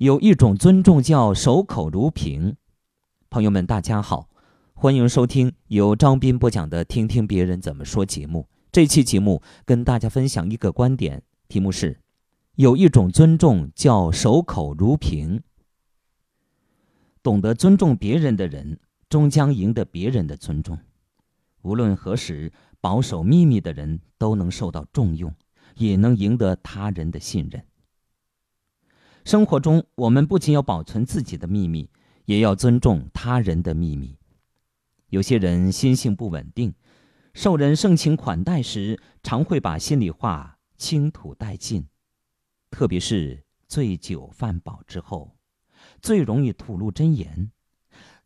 有一种尊重叫守口如瓶。朋友们，大家好，欢迎收听由张斌播讲的《听听别人怎么说》节目。这期节目跟大家分享一个观点，题目是：有一种尊重叫守口如瓶。懂得尊重别人的人，终将赢得别人的尊重。无论何时，保守秘密的人都能受到重用，也能赢得他人的信任。生活中，我们不仅要保存自己的秘密，也要尊重他人的秘密。有些人心性不稳定，受人盛情款待时，常会把心里话倾吐殆尽，特别是醉酒饭饱之后，最容易吐露真言。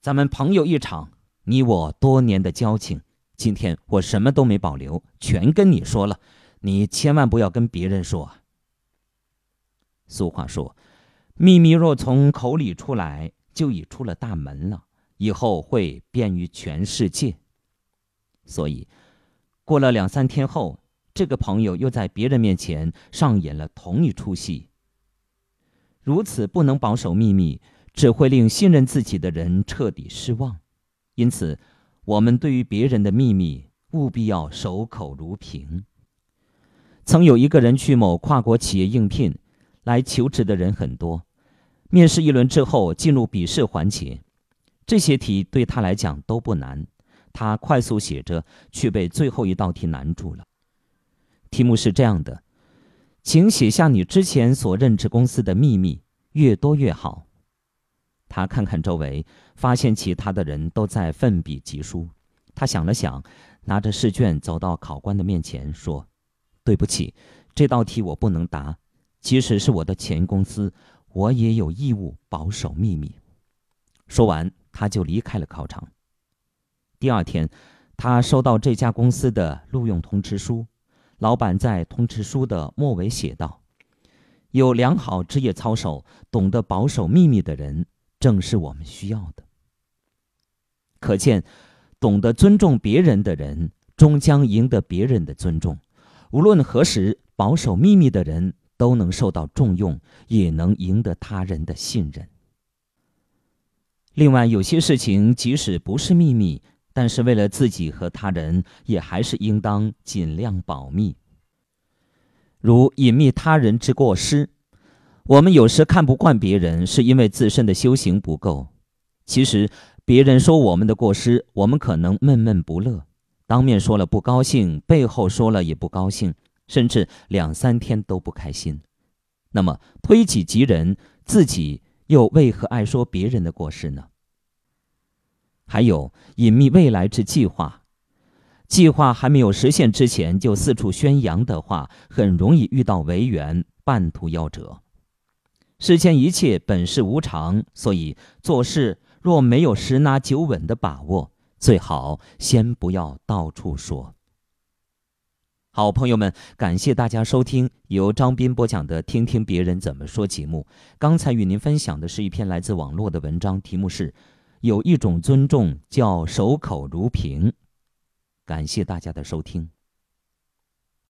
咱们朋友一场，你我多年的交情，今天我什么都没保留，全跟你说了，你千万不要跟别人说。俗话说。秘密若从口里出来，就已出了大门了，以后会便于全世界。所以，过了两三天后，这个朋友又在别人面前上演了同一出戏。如此不能保守秘密，只会令信任自己的人彻底失望。因此，我们对于别人的秘密，务必要守口如瓶。曾有一个人去某跨国企业应聘。来求职的人很多，面试一轮之后进入笔试环节，这些题对他来讲都不难，他快速写着，却被最后一道题难住了。题目是这样的：请写下你之前所任职公司的秘密，越多越好。他看看周围，发现其他的人都在奋笔疾书，他想了想，拿着试卷走到考官的面前说：“对不起，这道题我不能答。”即使是我的前公司，我也有义务保守秘密。说完，他就离开了考场。第二天，他收到这家公司的录用通知书，老板在通知书的末尾写道：“有良好职业操守、懂得保守秘密的人，正是我们需要的。”可见，懂得尊重别人的人，终将赢得别人的尊重。无论何时，保守秘密的人。都能受到重用，也能赢得他人的信任。另外，有些事情即使不是秘密，但是为了自己和他人，也还是应当尽量保密。如隐秘他人之过失，我们有时看不惯别人，是因为自身的修行不够。其实，别人说我们的过失，我们可能闷闷不乐，当面说了不高兴，背后说了也不高兴。甚至两三天都不开心，那么推己及人，自己又为何爱说别人的过失呢？还有隐秘未来之计划，计划还没有实现之前就四处宣扬的话，很容易遇到违缘，半途夭折。世间一切本是无常，所以做事若没有十拿九稳的把握，最好先不要到处说。好朋友们，感谢大家收听由张斌播讲的《听听别人怎么说》节目。刚才与您分享的是一篇来自网络的文章，题目是“有一种尊重叫守口如瓶”。感谢大家的收听。